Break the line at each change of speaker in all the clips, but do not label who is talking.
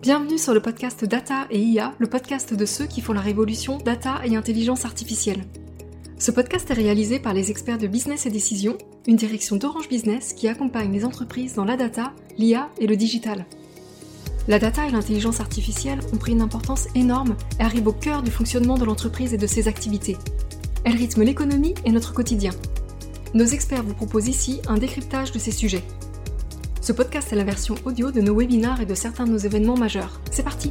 Bienvenue sur le podcast Data et IA, le podcast de ceux qui font la révolution data et intelligence artificielle. Ce podcast est réalisé par les experts de Business et Décision, une direction d'Orange Business qui accompagne les entreprises dans la data, l'IA et le digital. La data et l'intelligence artificielle ont pris une importance énorme et arrivent au cœur du fonctionnement de l'entreprise et de ses activités. Elles rythment l'économie et notre quotidien. Nos experts vous proposent ici un décryptage de ces sujets. Ce podcast est la version audio de nos webinars et de certains de nos événements majeurs. C'est parti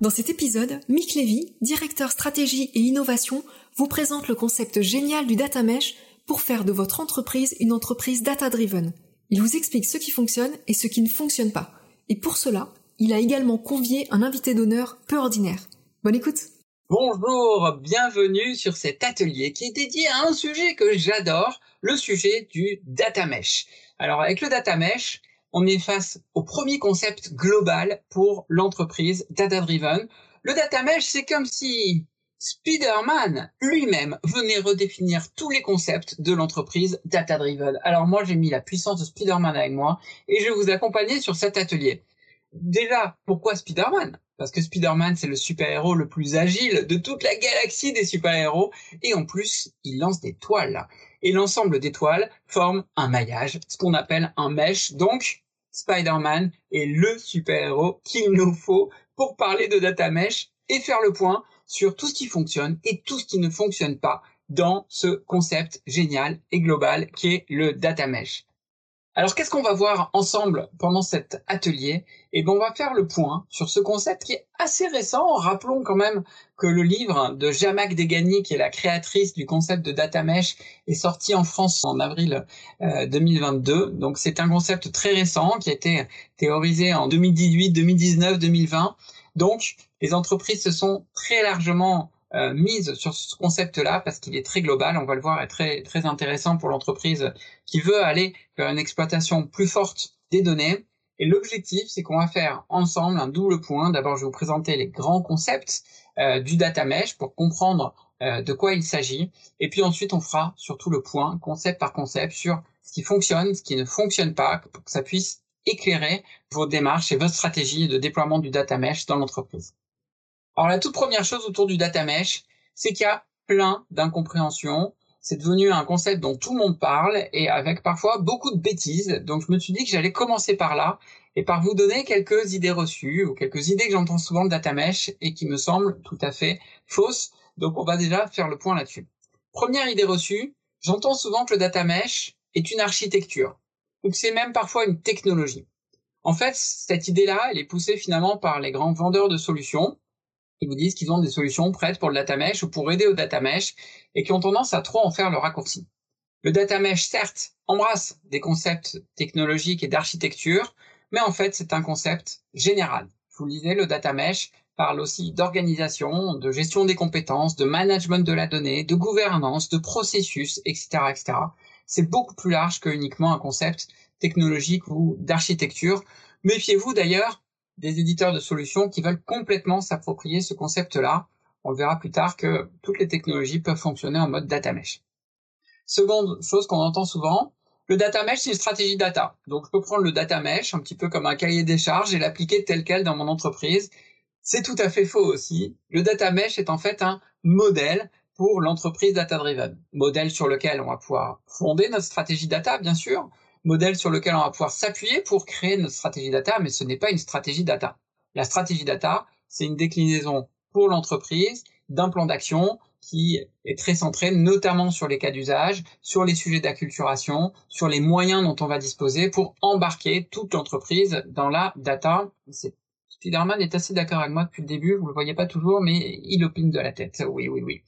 Dans cet épisode, Mick Levy, directeur stratégie et innovation, vous présente le concept génial du data mesh pour faire de votre entreprise une entreprise data-driven. Il vous explique ce qui fonctionne et ce qui ne fonctionne pas. Et pour cela, il a également convié un invité d'honneur peu ordinaire. Bonne écoute
Bonjour, bienvenue sur cet atelier qui est dédié à un sujet que j'adore, le sujet du data mesh. Alors avec le data mesh, on est face au premier concept global pour l'entreprise data driven. Le data mesh, c'est comme si Spider-Man lui-même venait redéfinir tous les concepts de l'entreprise data driven. Alors moi, j'ai mis la puissance de Spider-Man avec moi et je vais vous accompagner sur cet atelier. Déjà, pourquoi Spider-Man? Parce que Spider-Man, c'est le super-héros le plus agile de toute la galaxie des super-héros, et en plus, il lance des toiles. Et l'ensemble des toiles forme un maillage, ce qu'on appelle un mesh. Donc, Spider-Man est le super-héros qu'il nous faut pour parler de data mesh et faire le point sur tout ce qui fonctionne et tout ce qui ne fonctionne pas dans ce concept génial et global qui est le data mesh. Alors qu'est-ce qu'on va voir ensemble pendant cet atelier? Eh bien on va faire le point sur ce concept qui est assez récent. Rappelons quand même que le livre de Jamac Degani, qui est la créatrice du concept de data mesh, est sorti en France en avril 2022. Euh, Donc c'est un concept très récent qui a été théorisé en 2018, 2019, 2020. Donc les entreprises se sont très largement euh, mise sur ce concept-là parce qu'il est très global, on va le voir, est très très intéressant pour l'entreprise qui veut aller vers une exploitation plus forte des données. Et l'objectif, c'est qu'on va faire ensemble un double point. D'abord, je vais vous présenter les grands concepts euh, du data mesh pour comprendre euh, de quoi il s'agit. Et puis ensuite, on fera surtout le point, concept par concept, sur ce qui fonctionne, ce qui ne fonctionne pas, pour que ça puisse éclairer vos démarches et votre stratégie de déploiement du data mesh dans l'entreprise. Alors la toute première chose autour du data mesh, c'est qu'il y a plein d'incompréhensions. C'est devenu un concept dont tout le monde parle et avec parfois beaucoup de bêtises. Donc je me suis dit que j'allais commencer par là et par vous donner quelques idées reçues ou quelques idées que j'entends souvent de data mesh et qui me semblent tout à fait fausses. Donc on va déjà faire le point là-dessus. Première idée reçue, j'entends souvent que le data mesh est une architecture ou que c'est même parfois une technologie. En fait, cette idée-là, elle est poussée finalement par les grands vendeurs de solutions ils vous disent qu'ils ont des solutions prêtes pour le data mesh ou pour aider au data mesh et qui ont tendance à trop en faire le raccourci. Le data mesh, certes, embrasse des concepts technologiques et d'architecture, mais en fait, c'est un concept général. Je vous le disais, le data mesh parle aussi d'organisation, de gestion des compétences, de management de la donnée, de gouvernance, de processus, etc., etc. C'est beaucoup plus large que uniquement un concept technologique ou d'architecture. Méfiez-vous d'ailleurs des éditeurs de solutions qui veulent complètement s'approprier ce concept-là. On verra plus tard que toutes les technologies peuvent fonctionner en mode data mesh. Seconde chose qu'on entend souvent, le data mesh, c'est une stratégie data. Donc, je peux prendre le data mesh un petit peu comme un cahier des charges et l'appliquer tel quel dans mon entreprise. C'est tout à fait faux aussi. Le data mesh est en fait un modèle pour l'entreprise data driven. Modèle sur lequel on va pouvoir fonder notre stratégie data, bien sûr, modèle sur lequel on va pouvoir s'appuyer pour créer notre stratégie data, mais ce n'est pas une stratégie data. La stratégie data, c'est une déclinaison pour l'entreprise d'un plan d'action qui est très centré notamment sur les cas d'usage, sur les sujets d'acculturation, sur les moyens dont on va disposer pour embarquer toute l'entreprise dans la data. Spiderman est assez d'accord avec moi depuis le début, vous le voyez pas toujours, mais il opine de la tête. Oui, oui, oui.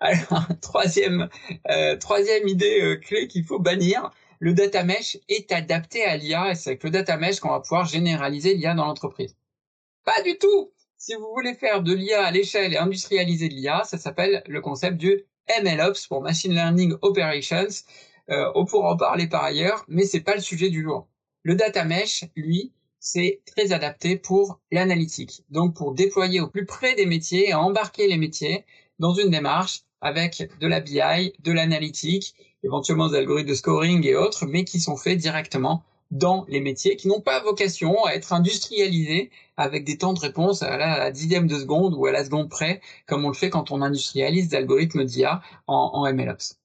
Alors, troisième, euh, troisième idée euh, clé qu'il faut bannir, le data mesh est adapté à l'IA et c'est avec le data mesh qu'on va pouvoir généraliser l'IA dans l'entreprise. Pas du tout Si vous voulez faire de l'IA à l'échelle et industrialiser de l'IA, ça s'appelle le concept du MLOps pour Machine Learning Operations. Euh, on pourra en parler par ailleurs, mais c'est pas le sujet du jour. Le data mesh, lui, c'est très adapté pour l'analytique. Donc pour déployer au plus près des métiers et embarquer les métiers dans une démarche avec de la BI, de l'analytique, éventuellement des algorithmes de scoring et autres, mais qui sont faits directement dans les métiers, qui n'ont pas vocation à être industrialisés avec des temps de réponse à la, dixième de seconde ou à la seconde près, comme on le fait quand on industrialise des algorithmes d'IA en, en MLOps.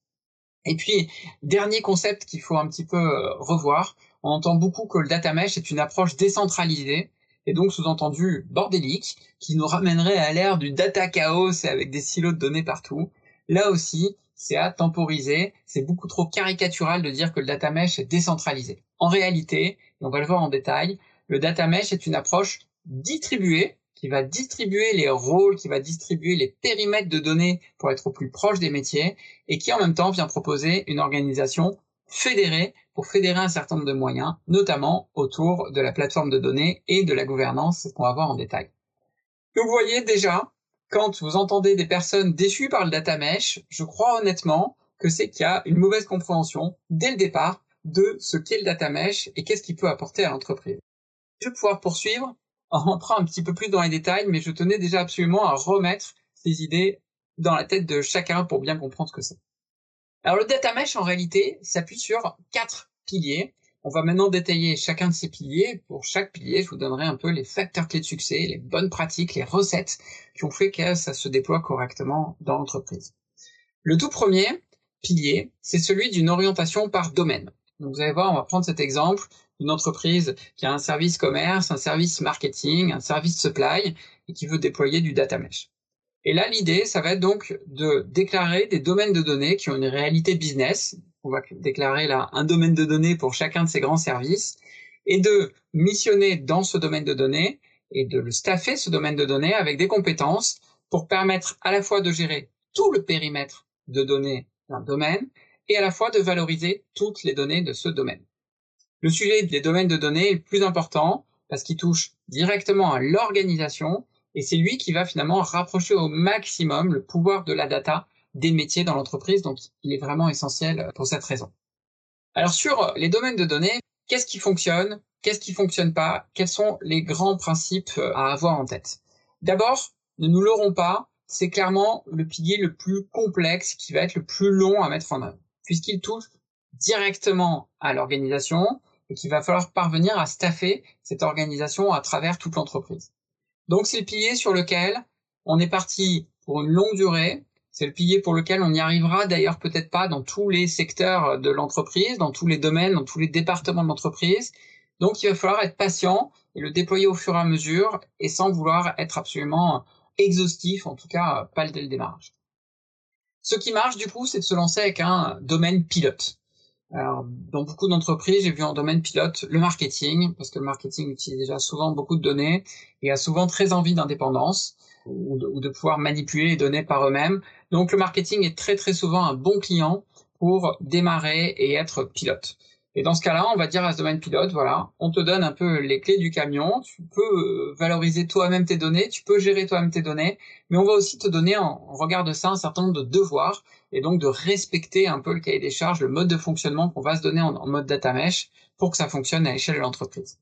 Et puis, dernier concept qu'il faut un petit peu euh, revoir, on entend beaucoup que le data mesh est une approche décentralisée et donc sous-entendu bordélique, qui nous ramènerait à l'ère du data chaos avec des silos de données partout. Là aussi, c'est à temporiser, c'est beaucoup trop caricatural de dire que le data mesh est décentralisé. En réalité, et on va le voir en détail, le data mesh est une approche distribuée qui va distribuer les rôles, qui va distribuer les périmètres de données pour être au plus proche des métiers et qui en même temps vient proposer une organisation fédérée pour fédérer un certain nombre de moyens, notamment autour de la plateforme de données et de la gouvernance qu'on va voir en détail. vous voyez déjà, quand vous entendez des personnes déçues par le data mesh, je crois honnêtement que c'est qu'il y a une mauvaise compréhension dès le départ de ce qu'est le data mesh et qu'est-ce qu'il peut apporter à l'entreprise. Je vais pouvoir poursuivre en rentrant un petit peu plus dans les détails, mais je tenais déjà absolument à remettre ces idées dans la tête de chacun pour bien comprendre ce que c'est. Alors le data mesh en réalité s'appuie sur quatre piliers. On va maintenant détailler chacun de ces piliers. Pour chaque pilier, je vous donnerai un peu les facteurs clés de succès, les bonnes pratiques, les recettes qui ont fait que ça se déploie correctement dans l'entreprise. Le tout premier pilier, c'est celui d'une orientation par domaine. Donc vous allez voir, on va prendre cet exemple d'une entreprise qui a un service commerce, un service marketing, un service supply et qui veut déployer du data mesh. Et là, l'idée, ça va être donc de déclarer des domaines de données qui ont une réalité business. On va déclarer là un domaine de données pour chacun de ces grands services et de missionner dans ce domaine de données et de le staffer ce domaine de données avec des compétences pour permettre à la fois de gérer tout le périmètre de données d'un domaine et à la fois de valoriser toutes les données de ce domaine. Le sujet des domaines de données est le plus important parce qu'il touche directement à l'organisation et c'est lui qui va finalement rapprocher au maximum le pouvoir de la data des métiers dans l'entreprise, donc il est vraiment essentiel pour cette raison. Alors sur les domaines de données, qu'est-ce qui fonctionne, qu'est-ce qui fonctionne pas, quels sont les grands principes à avoir en tête? D'abord, ne nous l'aurons pas, c'est clairement le pilier le plus complexe qui va être le plus long à mettre en œuvre, puisqu'il touche directement à l'organisation et qu'il va falloir parvenir à staffer cette organisation à travers toute l'entreprise. Donc c'est le pilier sur lequel on est parti pour une longue durée. C'est le pilier pour lequel on y arrivera d'ailleurs peut-être pas dans tous les secteurs de l'entreprise, dans tous les domaines, dans tous les départements de l'entreprise. Donc il va falloir être patient et le déployer au fur et à mesure et sans vouloir être absolument exhaustif, en tout cas pas dès le démarrage. Ce qui marche du coup, c'est de se lancer avec un domaine pilote. Alors, dans beaucoup d'entreprises, j'ai vu en domaine pilote le marketing, parce que le marketing utilise déjà souvent beaucoup de données et a souvent très envie d'indépendance ou de, pouvoir manipuler les données par eux-mêmes. Donc le marketing est très très souvent un bon client pour démarrer et être pilote. Et dans ce cas-là, on va dire à ce domaine pilote, voilà, on te donne un peu les clés du camion, tu peux euh, valoriser toi-même tes données, tu peux gérer toi-même tes données, mais on va aussi te donner en, regard de ça un certain nombre de devoirs et donc de respecter un peu le cahier des charges, le mode de fonctionnement qu'on va se donner en, mode data mesh pour que ça fonctionne à l'échelle de l'entreprise.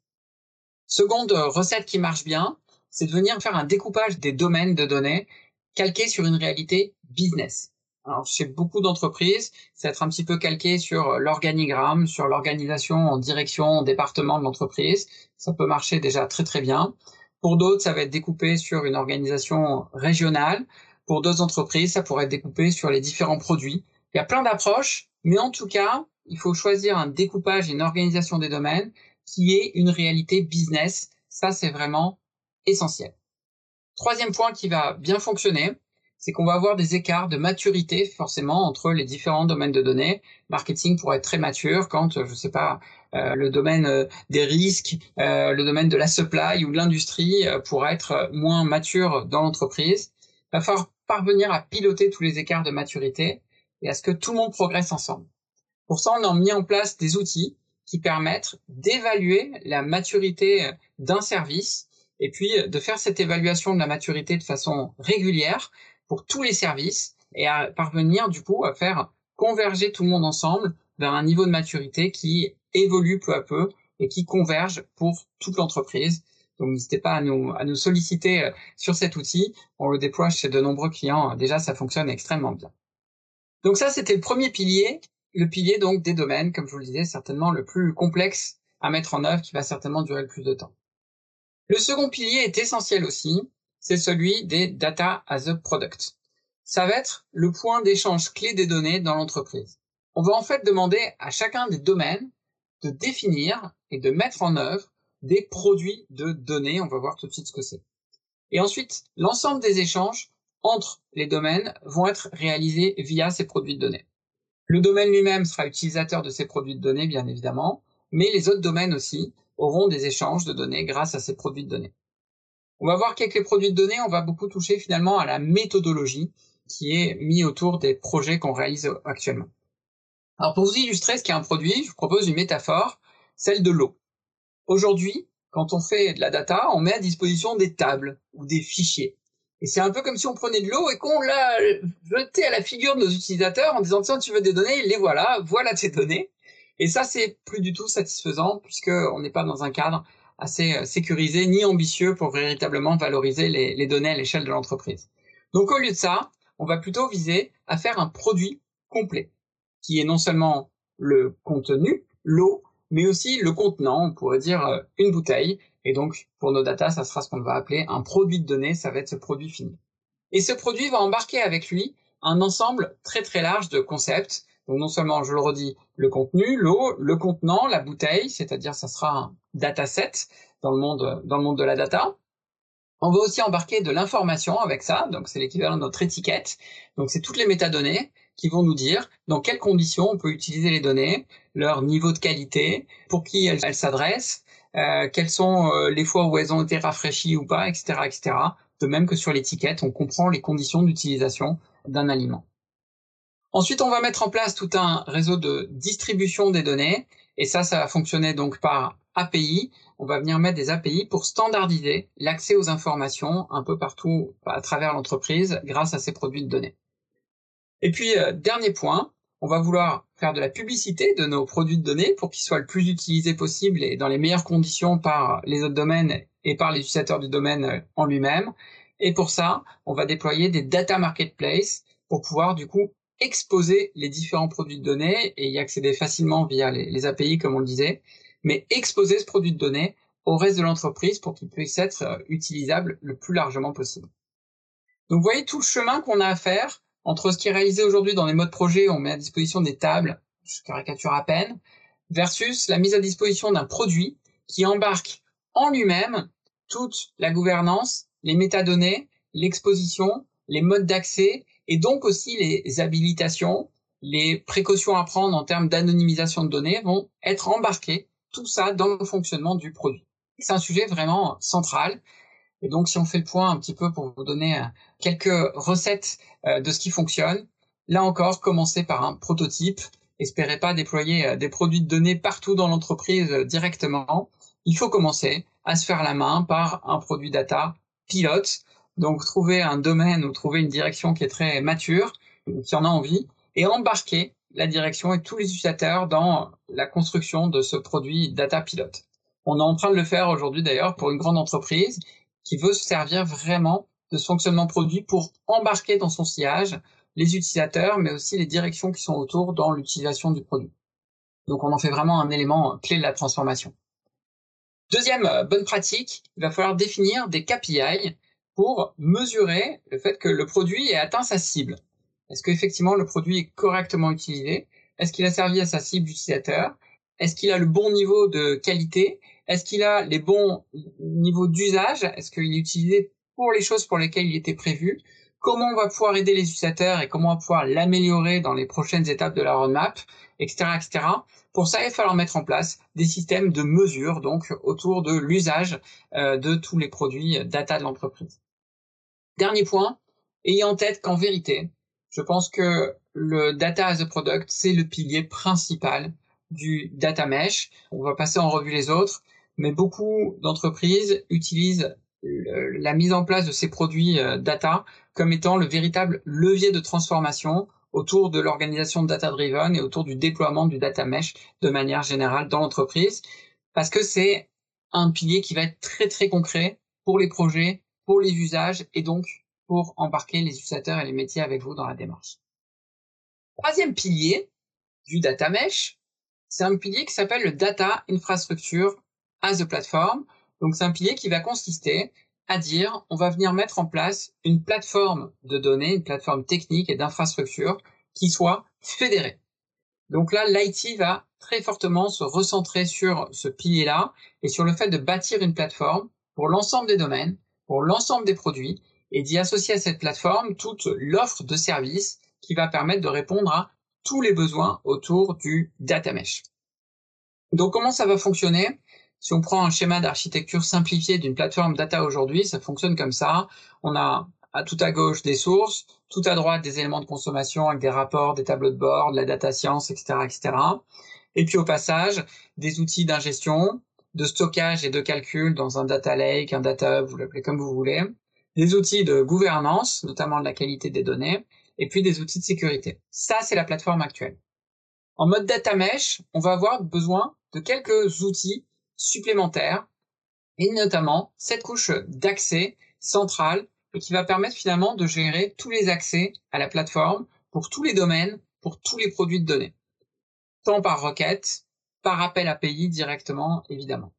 Seconde recette qui marche bien, c'est de venir faire un découpage des domaines de données calqué sur une réalité business. Alors, chez beaucoup d'entreprises, c'est être un petit peu calqué sur l'organigramme, sur l'organisation en direction, en département de l'entreprise. Ça peut marcher déjà très très bien. Pour d'autres, ça va être découpé sur une organisation régionale. Pour d'autres entreprises, ça pourrait être découpé sur les différents produits. Il y a plein d'approches, mais en tout cas, il faut choisir un découpage et une organisation des domaines qui est une réalité business. Ça, c'est vraiment essentiel. Troisième point qui va bien fonctionner, c'est qu'on va avoir des écarts de maturité forcément entre les différents domaines de données. Marketing pourrait être très mature quand, je sais pas, euh, le domaine euh, des risques, euh, le domaine de la supply ou de l'industrie pourrait être moins mature dans l'entreprise. Il va falloir parvenir à piloter tous les écarts de maturité et à ce que tout le monde progresse ensemble. Pour ça, on a mis en place des outils qui permettent d'évaluer la maturité d'un service et puis de faire cette évaluation de la maturité de façon régulière pour tous les services et à parvenir du coup à faire converger tout le monde ensemble vers un niveau de maturité qui évolue peu à peu et qui converge pour toute l'entreprise. Donc n'hésitez pas à nous, à nous solliciter euh, sur cet outil. On le déploie chez de nombreux clients. Déjà, ça fonctionne extrêmement bien. Donc ça, c'était le premier pilier, le pilier donc des domaines, comme je vous le disais, certainement le plus complexe à mettre en œuvre, qui va certainement durer le plus de temps. Le second pilier est essentiel aussi, c'est celui des data as a product. Ça va être le point d'échange clé des données dans l'entreprise. On va en fait demander à chacun des domaines de définir et de mettre en œuvre des produits de données. On va voir tout de suite ce que c'est. Et ensuite, l'ensemble des échanges entre les domaines vont être réalisés via ces produits de données. Le domaine lui-même sera utilisateur de ces produits de données, bien évidemment, mais les autres domaines aussi auront des échanges de données grâce à ces produits de données. On va voir qu'avec les produits de données, on va beaucoup toucher finalement à la méthodologie qui est mise autour des projets qu'on réalise actuellement. Alors pour vous illustrer ce qu'est un produit, je vous propose une métaphore, celle de l'eau. Aujourd'hui, quand on fait de la data, on met à disposition des tables ou des fichiers. Et c'est un peu comme si on prenait de l'eau et qu'on l'a jeté à la figure de nos utilisateurs en disant tiens tu veux des données, les voilà, voilà tes données. Et ça c'est plus du tout satisfaisant puisque on n'est pas dans un cadre assez euh, sécurisé ni ambitieux pour véritablement valoriser les, données à l'échelle de l'entreprise. Donc au lieu de ça, on va plutôt viser à faire un produit complet qui est non seulement le contenu, l'eau, mais aussi le contenant, on pourrait dire euh, une bouteille, et donc, pour nos data, ça sera ce qu'on va appeler un produit de données, ça va être ce produit fini. Et ce produit va embarquer avec lui un ensemble très très large de concepts. Donc non seulement, je le redis, le contenu, l'eau, le contenant, la bouteille, c'est-à-dire ça sera un dataset dans le monde dans le monde de la data. On va aussi embarquer de l'information avec ça, donc c'est l'équivalent de notre étiquette. Donc c'est toutes les métadonnées qui vont nous dire dans quelles conditions on peut utiliser les données, leur niveau de qualité, pour qui elles s'adressent, euh, quelles sont euh, les fois où elles ont été rafraîchies ou pas, etc., etc. De même que sur l'étiquette, on comprend les conditions d'utilisation d'un aliment. Ensuite, on va mettre en place tout un réseau de distribution des données, et ça, ça va fonctionner donc par API. On va venir mettre des API pour standardiser l'accès aux informations un peu partout à travers l'entreprise grâce à ces produits de données. Et puis, euh, dernier point, on va vouloir faire de la publicité de nos produits de données pour qu'ils soient le plus utilisés possible et dans les meilleures conditions par les autres domaines et par les utilisateurs du domaine euh, en lui-même. Et pour ça, on va déployer des data marketplaces pour pouvoir du coup exposer les différents produits de données et y accéder facilement via les, API comme on le disait, mais exposer ce produit de données au reste de l'entreprise pour qu'il puisse être euh, utilisable le plus largement possible. Donc vous voyez tout le chemin qu'on a à faire entre ce qui est réalisé aujourd'hui dans les modes projet, on met à disposition des tables, je caricature à peine, versus la mise à disposition d'un produit qui embarque en lui-même toute la gouvernance, les métadonnées, l'exposition, les modes d'accès et donc aussi les habilitations, les précautions à prendre en termes d'anonymisation de données vont être embarquées, tout ça dans le fonctionnement du produit. C'est un sujet vraiment central et donc, si on fait le point un petit peu pour vous donner euh, quelques recettes euh, de ce qui fonctionne, là encore, commencez par un prototype. Espérez pas déployer euh, des produits de données partout dans l'entreprise directement. Il faut commencer à se faire la main par un produit data pilote. Donc, trouver un domaine ou trouver une direction qui est très mature, qui en a envie, et embarquer la direction et tous les utilisateurs dans la construction de ce produit data pilote. On est en train de le faire aujourd'hui d'ailleurs pour une grande entreprise qui veut se servir vraiment de ce fonctionnement produit pour embarquer dans son sillage les utilisateurs, mais aussi les directions qui sont autour dans l'utilisation du produit. Donc on en fait vraiment un élément clé de la transformation. Deuxième euh, bonne pratique, il va falloir définir des KPI pour mesurer le fait que le produit ait atteint sa cible. Est-ce qu'effectivement le produit est correctement utilisé? Est-ce qu'il a servi à sa cible d'utilisateur Est-ce qu'il a le bon niveau de qualité? Est-ce qu'il a les bons niveaux d'usage? Est-ce qu'il est utilisé pour les choses pour lesquelles il était prévu? Comment on va pouvoir aider les utilisateurs et comment on va pouvoir l'améliorer dans les prochaines étapes de la roadmap, etc., etc. Pour ça, il va falloir mettre en place des systèmes de mesure donc autour de l'usage euh, de tous les produits data de l'entreprise. Dernier point, ayez en tête qu'en vérité, je pense que le data as a product, c'est le pilier principal du data mesh. On va passer en revue les autres mais beaucoup d'entreprises utilisent la mise en place de ces produits euh, data comme étant le véritable levier de transformation autour de l'organisation data driven et autour du déploiement du data mesh de manière générale dans l'entreprise parce que c'est un pilier qui va être très très concret pour les projets, pour les usages et donc pour embarquer les utilisateurs et les métiers avec vous dans la démarche. Troisième pilier du data mesh, c'est un pilier qui s'appelle le data infrastructure as a platform. Donc c'est un pilier qui va consister à dire on va venir mettre en place une plateforme de données, une plateforme technique et d'infrastructure qui soit fédérée. Donc là, l'IT va très fortement se recentrer sur ce pilier-là et sur le fait de bâtir une plateforme pour l'ensemble des domaines, pour l'ensemble des produits et d'y associer à cette plateforme toute l'offre de services qui va permettre de répondre à tous les besoins autour du data mesh. Donc comment ça va fonctionner? Si on prend un schéma d'architecture simplifié d'une plateforme data aujourd'hui, ça fonctionne comme ça. On a à tout à gauche des sources, tout à droite des éléments de consommation avec des rapports, des tableaux de bord, de la data science, etc., etc. Et puis au passage, des outils d'ingestion, de stockage et de calcul dans un data lake, un data hub, vous l'appelez comme vous voulez, des outils de gouvernance, notamment de la qualité des données, et puis des outils de sécurité. Ça, c'est la plateforme actuelle. En mode data mesh, on va avoir besoin de quelques outils supplémentaires, et notamment cette couche d'accès centrale qui va permettre finalement de gérer tous les accès à la plateforme pour tous les domaines, pour tous les produits de données. Tant par requête, par appel API directement, évidemment.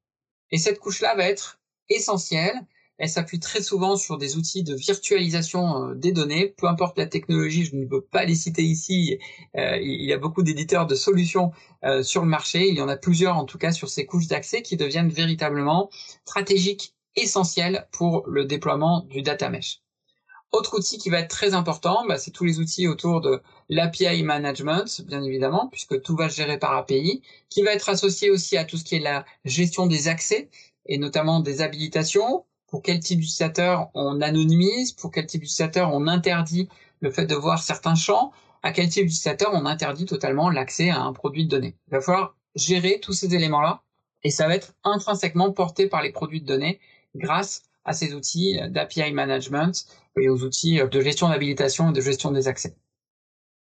Et cette couche-là va être essentielle. Elle s'appuie très souvent sur des outils de virtualisation euh, des données, peu importe la technologie, je ne peux pas les citer ici. Euh, il y a beaucoup d'éditeurs de solutions euh, sur le marché. Il y en a plusieurs, en tout cas, sur ces couches d'accès qui deviennent véritablement stratégiques essentiel pour le déploiement du data mesh. Autre outil qui va être très important, bah, c'est tous les outils autour de l'API management, bien évidemment, puisque tout va se gérer par API, qui va être associé aussi à tout ce qui est la gestion des accès, et notamment des habilitations, pour quel type d'utilisateur on anonymise, pour quel type d'utilisateur on interdit le fait de voir certains champs, à quel type d'utilisateur on interdit totalement l'accès à un produit de données. Il va falloir gérer tous ces éléments-là, et ça va être intrinsèquement porté par les produits de données grâce à ces outils d'API management et aux outils de gestion d'habilitation et de gestion des accès.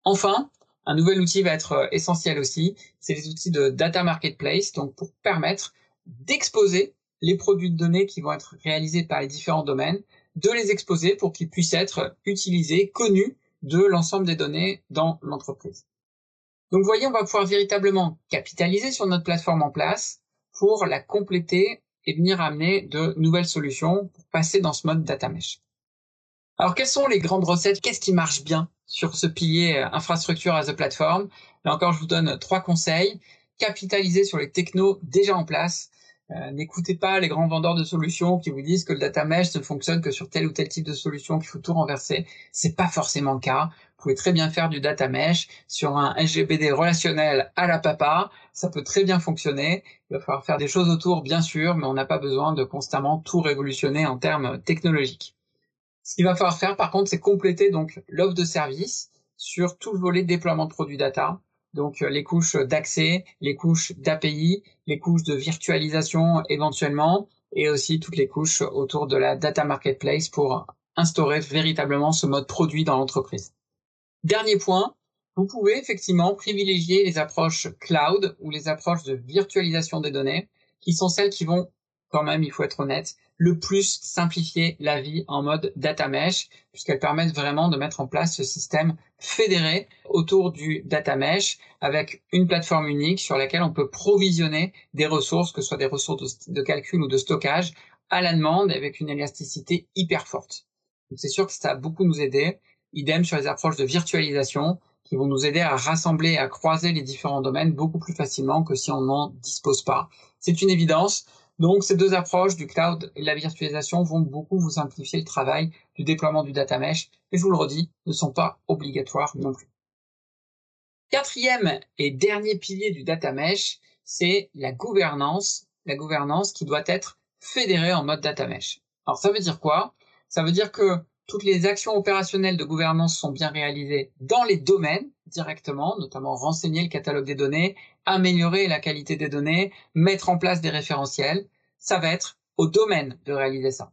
Enfin, un nouvel outil va être essentiel aussi, c'est les outils de data marketplace, donc pour permettre d'exposer les produits de données qui vont être réalisés par les différents domaines, de les exposer pour qu'ils puissent être utilisés, connus de l'ensemble des données dans l'entreprise. Donc vous voyez, on va pouvoir véritablement capitaliser sur notre plateforme en place pour la compléter et venir amener de nouvelles solutions pour passer dans ce mode data mesh. Alors, quelles sont les grandes recettes? Qu'est-ce qui marche bien sur ce pilier euh, infrastructure as a platform? Là encore, je vous donne trois conseils. Capitaliser sur les technos déjà en place. Euh, n'écoutez pas les grands vendeurs de solutions qui vous disent que le data mesh ne fonctionne que sur tel ou tel type de solution, qu'il faut tout renverser. C'est pas forcément le cas. Vous pouvez très bien faire du data mesh sur un SGBD relationnel à la papa. Ça peut très bien fonctionner. Il va falloir faire des choses autour, bien sûr, mais on n'a pas besoin de constamment tout révolutionner en termes technologiques. Ce qu'il va falloir faire, par contre, c'est compléter donc l'offre de service sur tout le volet déploiement de produits data. Donc les couches d'accès, les couches d'API, les couches de virtualisation éventuellement, et aussi toutes les couches autour de la data marketplace pour instaurer véritablement ce mode produit dans l'entreprise. Dernier point, vous pouvez effectivement privilégier les approches cloud ou les approches de virtualisation des données, qui sont celles qui vont, quand même, il faut être honnête, le plus simplifier la vie en mode data mesh, puisqu'elles permettent vraiment de mettre en place ce système fédéré autour du data mesh avec une plateforme unique sur laquelle on peut provisionner des ressources, que ce soit des ressources de, calcul ou de stockage, à la demande avec une élasticité hyper forte. c'est sûr que ça a beaucoup nous aider. Idem sur les approches de virtualisation qui vont nous aider à rassembler et à croiser les différents domaines beaucoup plus facilement que si on n'en dispose pas. C'est une évidence. Donc ces deux approches du cloud et de la virtualisation vont beaucoup vous simplifier le travail du déploiement du data mesh et je vous le redis, ne sont pas obligatoires non plus. Quatrième et dernier pilier du data mesh, c'est la gouvernance, la gouvernance qui doit être fédérée en mode data mesh. Alors ça veut dire quoi? Ça veut dire que toutes les actions opérationnelles de gouvernance sont bien réalisées dans les domaines directement, notamment renseigner le catalogue des données, améliorer la qualité des données, mettre en place des référentiels. Ça va être au domaine de réaliser ça.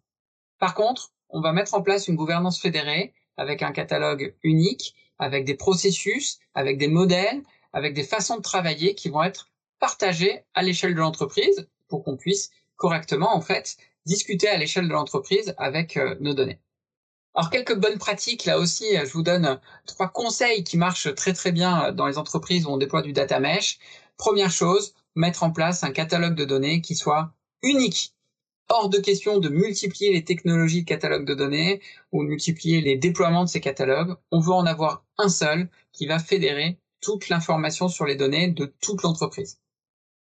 Par contre, on va mettre en place une gouvernance fédérée avec un catalogue unique, avec des processus, avec des modèles, avec des façons de travailler qui vont être partagées à l'échelle de l'entreprise pour qu'on puisse correctement, en fait, discuter à l'échelle de l'entreprise avec euh, nos données. Alors quelques bonnes pratiques là aussi, je vous donne trois conseils qui marchent très très bien dans les entreprises où on déploie du data mesh. Première chose, mettre en place un catalogue de données qui soit unique. Hors de question de multiplier les technologies de catalogue de données ou de multiplier les déploiements de ces catalogues. On veut en avoir un seul qui va fédérer toute l'information sur les données de toute l'entreprise.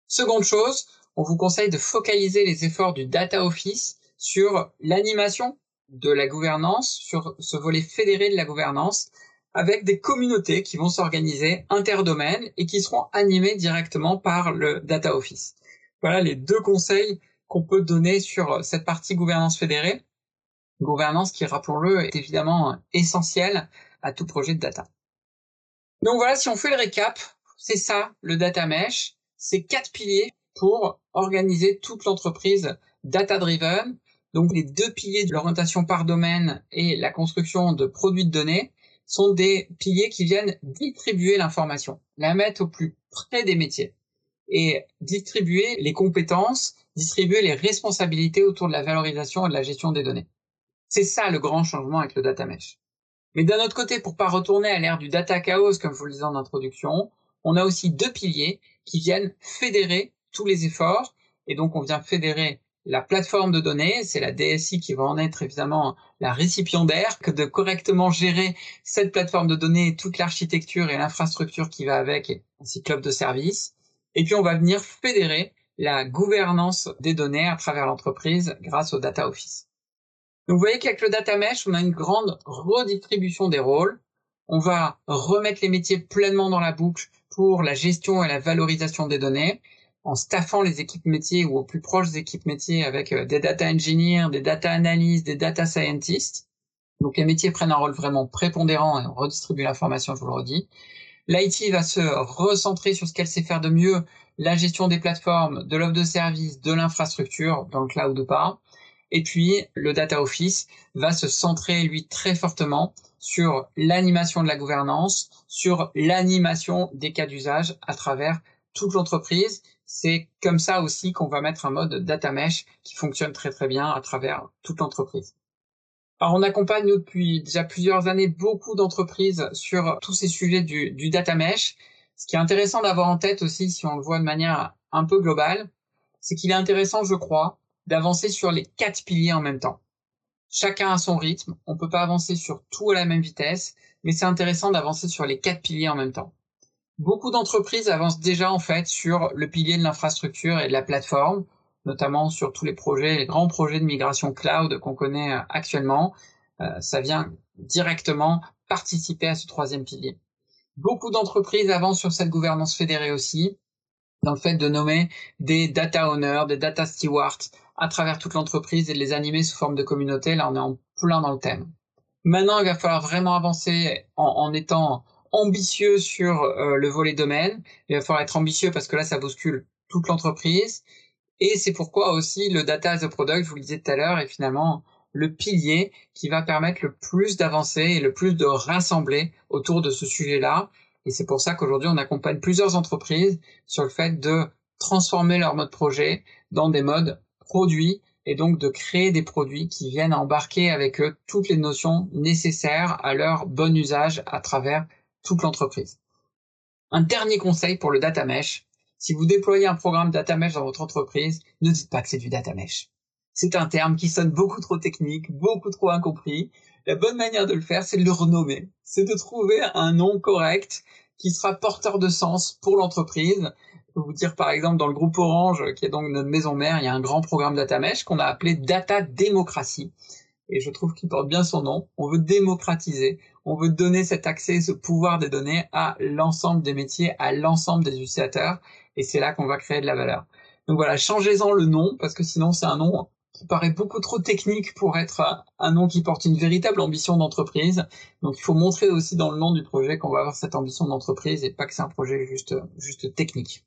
Seconde chose, on vous conseille de focaliser les efforts du data office sur l'animation de la gouvernance, sur ce volet fédéré de la gouvernance, avec des communautés qui vont s'organiser interdomaines et qui seront animées directement par le Data Office. Voilà les deux conseils qu'on peut donner sur cette partie gouvernance fédérée. Gouvernance qui, rappelons-le, est évidemment essentielle à tout projet de data. Donc voilà, si on fait le récap, c'est ça le data mesh, c'est quatre piliers pour organiser toute l'entreprise data driven donc les deux piliers de l'orientation par domaine et la construction de produits de données sont des piliers qui viennent distribuer l'information, la mettre au plus près des métiers et distribuer les compétences, distribuer les responsabilités autour de la valorisation et de la gestion des données. C'est ça le grand changement avec le data mesh. Mais d'un autre côté, pour pas retourner à l'ère du data chaos, comme je vous le disais en introduction, on a aussi deux piliers qui viennent fédérer tous les efforts. Et donc, on vient fédérer la plateforme de données, c'est la DSI qui va en être évidemment la récipiendaire, que de correctement gérer cette plateforme de données, toute l'architecture et l'infrastructure qui va avec, ainsi que de services. Et puis on va venir fédérer la gouvernance des données à travers l'entreprise grâce au Data Office. Donc vous voyez qu'avec le Data Mesh, on a une grande redistribution des rôles. On va remettre les métiers pleinement dans la boucle pour la gestion et la valorisation des données en staffant les équipes métiers ou aux plus proches équipes métiers avec euh, des data engineers, des data analysts, des data scientists. Donc les métiers prennent un rôle vraiment prépondérant et on redistribue l'information, je vous le redis. L'IT va se recentrer sur ce qu'elle sait faire de mieux, la gestion des plateformes, de l'offre de service, de l'infrastructure, dans le cloud ou pas. Et puis, le Data Office va se centrer, lui, très fortement sur l'animation de la gouvernance, sur l'animation des cas d'usage à travers toute l'entreprise c'est comme ça aussi qu'on va mettre un mode data mesh qui fonctionne très très bien à travers toute l'entreprise. Alors on accompagne depuis déjà plusieurs années beaucoup d'entreprises sur tous ces sujets du, du data mesh. Ce qui est intéressant d'avoir en tête aussi, si on le voit de manière un peu globale, c'est qu'il est intéressant, je crois, d'avancer sur les quatre piliers en même temps. Chacun a son rythme, on peut pas avancer sur tout à la même vitesse, mais c'est intéressant d'avancer sur les quatre piliers en même temps. Beaucoup d'entreprises avancent déjà en fait sur le pilier de l'infrastructure et de la plateforme, notamment sur tous les projets, les grands projets de migration cloud qu'on connaît euh, actuellement. Euh, ça vient directement participer à ce troisième pilier. Beaucoup d'entreprises avancent sur cette gouvernance fédérée aussi, dans le fait de nommer des data owners, des data stewards à travers toute l'entreprise et de les animer sous forme de communauté. Là, on est en plein dans le thème. Maintenant, il va falloir vraiment avancer en, en étant ambitieux sur euh, le volet domaine. Il va falloir être ambitieux parce que là, ça bouscule toute l'entreprise. Et c'est pourquoi aussi le data as a product, je vous le disais tout à l'heure, est finalement le pilier qui va permettre le plus d'avancer et le plus de rassembler autour de ce sujet-là. Et c'est pour ça qu'aujourd'hui, on accompagne plusieurs entreprises sur le fait de transformer leur mode projet dans des modes produits et donc de créer des produits qui viennent embarquer avec eux toutes les notions nécessaires à leur bon usage à travers toute l'entreprise. Un dernier conseil pour le data mesh. Si vous déployez un programme data mesh dans votre entreprise, ne dites pas que c'est du data mesh. C'est un terme qui sonne beaucoup trop technique, beaucoup trop incompris. La bonne manière de le faire, c'est de le renommer. C'est de trouver un nom correct qui sera porteur de sens pour l'entreprise. Je peux vous dire par exemple dans le groupe Orange, qui est donc notre maison mère, il y a un grand programme data mesh qu'on a appelé Data Démocratie et je trouve qu'il porte bien son nom. On veut démocratiser, on veut donner cet accès, ce pouvoir des données à l'ensemble des métiers, à l'ensemble des utilisateurs, et c'est là qu'on va créer de la valeur. Donc voilà, changez-en le nom, parce que sinon c'est un nom qui paraît beaucoup trop technique pour être un nom qui porte une véritable ambition d'entreprise. Donc il faut montrer aussi dans le nom du projet qu'on va avoir cette ambition d'entreprise et pas que c'est un projet juste, juste technique.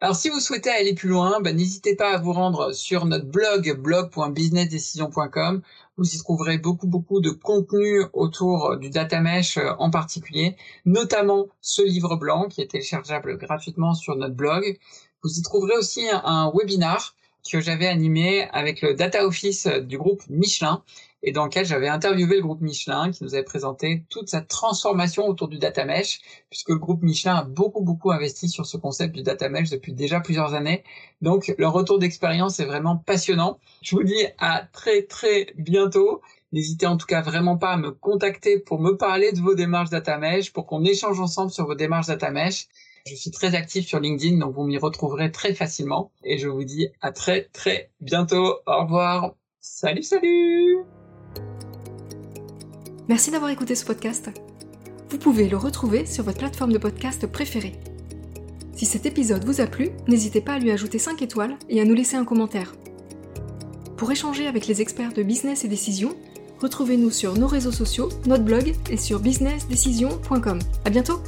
Alors si vous souhaitez aller plus loin, ben, n'hésitez pas à vous rendre sur notre blog blog.businessdecision.com. Vous y trouverez beaucoup beaucoup de contenu autour du data mesh euh, en particulier, notamment ce livre blanc qui est téléchargeable gratuitement sur notre blog. Vous y trouverez aussi un, webinar que j'avais animé avec le data office du groupe Michelin et dans lequel j'avais interviewé le groupe Michelin qui nous avait présenté toute sa transformation autour du data mesh, puisque le groupe Michelin a beaucoup beaucoup investi sur ce concept du data mesh depuis déjà plusieurs années. Donc leur retour d'expérience est vraiment passionnant. Je vous dis à très très bientôt. N'hésitez en tout cas vraiment pas à me contacter pour me parler de vos démarches data mesh, pour qu'on échange ensemble sur vos démarches data mesh. Je suis très actif sur LinkedIn, donc vous m'y retrouverez très facilement. Et je vous dis à très très bientôt. Au revoir. Salut, salut
Merci d'avoir écouté ce podcast. Vous pouvez le retrouver sur votre plateforme de podcast préférée. Si cet épisode vous a plu, n'hésitez pas à lui ajouter 5 étoiles et à nous laisser un commentaire. Pour échanger avec les experts de business et décision, retrouvez-nous sur nos réseaux sociaux, notre blog et sur businessdecision.com. À bientôt!